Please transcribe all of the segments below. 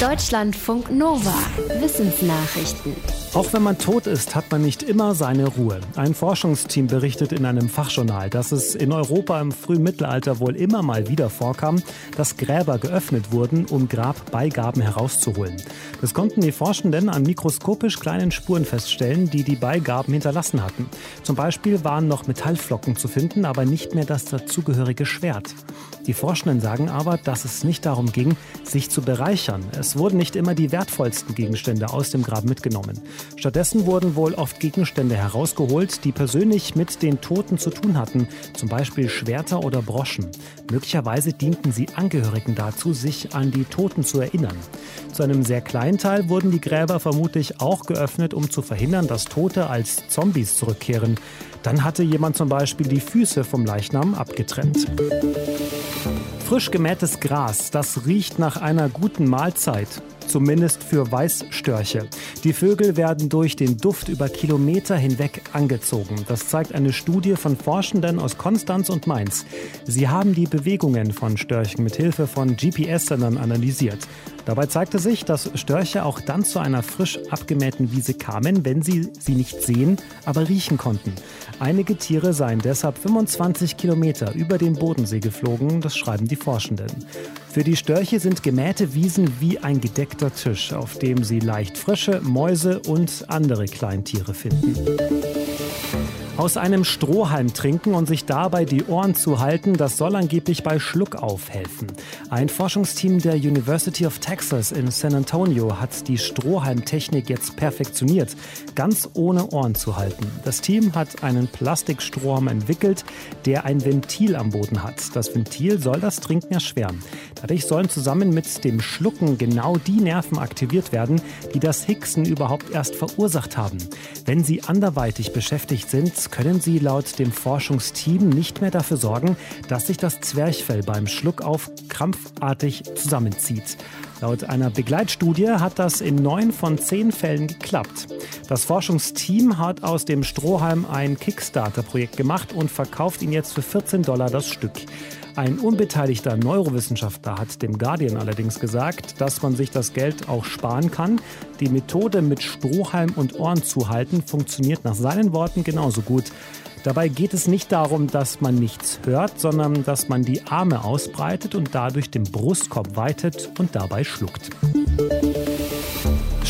Deutschlandfunk Nova. Wissensnachrichten. Auch wenn man tot ist, hat man nicht immer seine Ruhe. Ein Forschungsteam berichtet in einem Fachjournal, dass es in Europa im frühen Mittelalter wohl immer mal wieder vorkam, dass Gräber geöffnet wurden, um Grabbeigaben herauszuholen. Das konnten die Forschenden an mikroskopisch kleinen Spuren feststellen, die die Beigaben hinterlassen hatten. Zum Beispiel waren noch Metallflocken zu finden, aber nicht mehr das dazugehörige Schwert. Die Forschenden sagen aber, dass es nicht darum ging, sich zu bereichern. Es wurden nicht immer die wertvollsten Gegenstände aus dem Grab mitgenommen. Stattdessen wurden wohl oft Gegenstände herausgeholt, die persönlich mit den Toten zu tun hatten, zum Beispiel Schwerter oder Broschen. Möglicherweise dienten sie Angehörigen dazu, sich an die Toten zu erinnern. Zu einem sehr kleinen Teil wurden die Gräber vermutlich auch geöffnet, um zu verhindern, dass Tote als Zombies zurückkehren. Dann hatte jemand zum Beispiel die Füße vom Leichnam abgetrennt. Frisch gemähtes Gras, das riecht nach einer guten Mahlzeit zumindest für Weißstörche. Die Vögel werden durch den Duft über Kilometer hinweg angezogen. Das zeigt eine Studie von Forschenden aus Konstanz und Mainz. Sie haben die Bewegungen von Störchen mit Hilfe von GPS-Sendern analysiert. Dabei zeigte sich, dass Störche auch dann zu einer frisch abgemähten Wiese kamen, wenn sie sie nicht sehen, aber riechen konnten. Einige Tiere seien deshalb 25 Kilometer über den Bodensee geflogen, das schreiben die Forschenden. Für die Störche sind gemähte Wiesen wie ein gedeckter Tisch, auf dem sie leicht Frösche, Mäuse und andere Kleintiere finden. Aus einem Strohhalm trinken und sich dabei die Ohren zu halten, das soll angeblich bei Schluckauf helfen. Ein Forschungsteam der University of Texas in San Antonio hat die Strohhalmtechnik jetzt perfektioniert, ganz ohne Ohren zu halten. Das Team hat einen Plastikstrohhalm entwickelt, der ein Ventil am Boden hat. Das Ventil soll das Trinken erschweren. Dadurch sollen zusammen mit dem Schlucken genau die Nerven aktiviert werden, die das Hicksen überhaupt erst verursacht haben. Wenn sie anderweitig beschäftigt sind, können sie laut dem Forschungsteam nicht mehr dafür sorgen, dass sich das Zwerchfell beim Schluckauf krampfartig zusammenzieht. Laut einer Begleitstudie hat das in neun von zehn Fällen geklappt. Das Forschungsteam hat aus dem Strohhalm ein Kickstarter-Projekt gemacht und verkauft ihn jetzt für 14 Dollar das Stück. Ein unbeteiligter Neurowissenschaftler hat dem Guardian allerdings gesagt, dass man sich das Geld auch sparen kann. Die Methode mit Strohhalm und Ohren zu halten funktioniert nach seinen Worten genauso gut. Dabei geht es nicht darum, dass man nichts hört, sondern dass man die Arme ausbreitet und dadurch den Brustkorb weitet und dabei schluckt.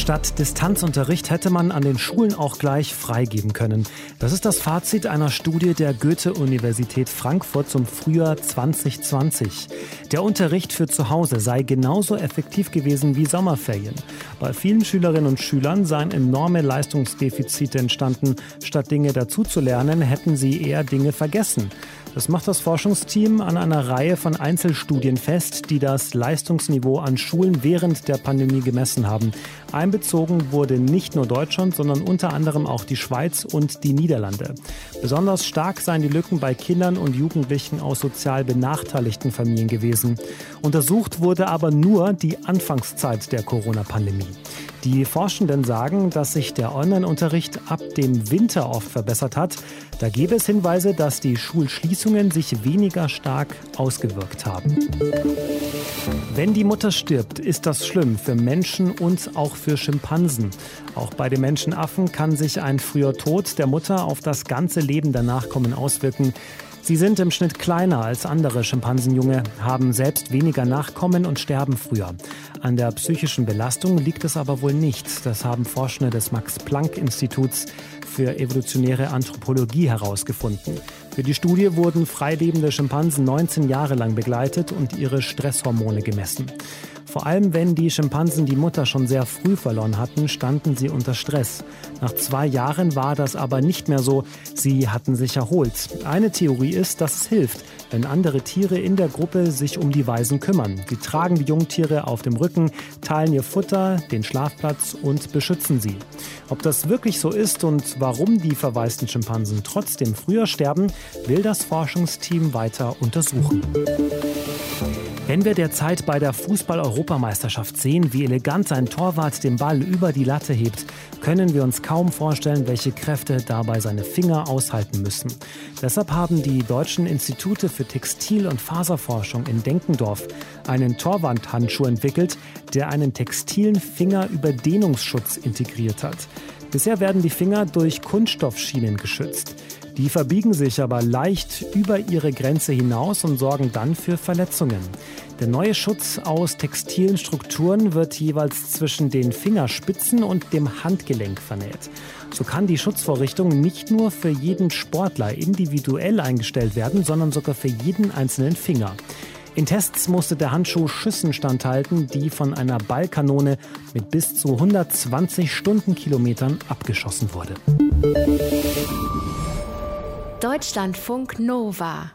Statt Distanzunterricht hätte man an den Schulen auch gleich freigeben können. Das ist das Fazit einer Studie der Goethe-Universität Frankfurt zum Frühjahr 2020. Der Unterricht für zu Hause sei genauso effektiv gewesen wie Sommerferien. Bei vielen Schülerinnen und Schülern seien enorme Leistungsdefizite entstanden. Statt Dinge dazuzulernen, hätten sie eher Dinge vergessen. Das macht das Forschungsteam an einer Reihe von Einzelstudien fest, die das Leistungsniveau an Schulen während der Pandemie gemessen haben. Einbezogen wurde nicht nur Deutschland, sondern unter anderem auch die Schweiz und die Niederlande. Besonders stark seien die Lücken bei Kindern und Jugendlichen aus sozial benachteiligten Familien gewesen. Untersucht wurde aber nur die Anfangszeit der Corona-Pandemie. Die Forschenden sagen, dass sich der Online-Unterricht ab dem Winter oft verbessert hat. Da gäbe es Hinweise, dass die Schulschließungen sich weniger stark ausgewirkt haben. Wenn die Mutter stirbt, ist das schlimm für Menschen und auch für Schimpansen. Auch bei den Menschenaffen kann sich ein früher Tod der Mutter auf das ganze Leben der Nachkommen auswirken. Sie sind im Schnitt kleiner als andere Schimpansenjunge, haben selbst weniger Nachkommen und sterben früher. An der psychischen Belastung liegt es aber wohl nicht. Das haben Forschende des Max-Planck-Instituts für evolutionäre Anthropologie herausgefunden. Für die Studie wurden freilebende Schimpansen 19 Jahre lang begleitet und ihre Stresshormone gemessen. Vor allem wenn die Schimpansen die Mutter schon sehr früh verloren hatten, standen sie unter Stress. Nach zwei Jahren war das aber nicht mehr so. Sie hatten sich erholt. Eine Theorie ist, dass es hilft, wenn andere Tiere in der Gruppe sich um die Weisen kümmern. Sie tragen die Jungtiere auf dem Rücken, teilen ihr Futter, den Schlafplatz und beschützen sie. Ob das wirklich so ist und warum die verwaisten Schimpansen trotzdem früher sterben, will das Forschungsteam weiter untersuchen. Wenn wir derzeit bei der Fußball-Europameisterschaft sehen, wie elegant ein Torwart den Ball über die Latte hebt, können wir uns kaum vorstellen, welche Kräfte dabei seine Finger aushalten müssen. Deshalb haben die deutschen Institute für Textil- und Faserforschung in Denkendorf einen Torwandhandschuh entwickelt, der einen textilen Fingerüberdehnungsschutz integriert hat. Bisher werden die Finger durch Kunststoffschienen geschützt. Die verbiegen sich aber leicht über ihre Grenze hinaus und sorgen dann für Verletzungen. Der neue Schutz aus textilen Strukturen wird jeweils zwischen den Fingerspitzen und dem Handgelenk vernäht. So kann die Schutzvorrichtung nicht nur für jeden Sportler individuell eingestellt werden, sondern sogar für jeden einzelnen Finger. In Tests musste der Handschuh Schüssen standhalten, die von einer Ballkanone mit bis zu 120 Stundenkilometern abgeschossen wurde. Deutschlandfunk Nova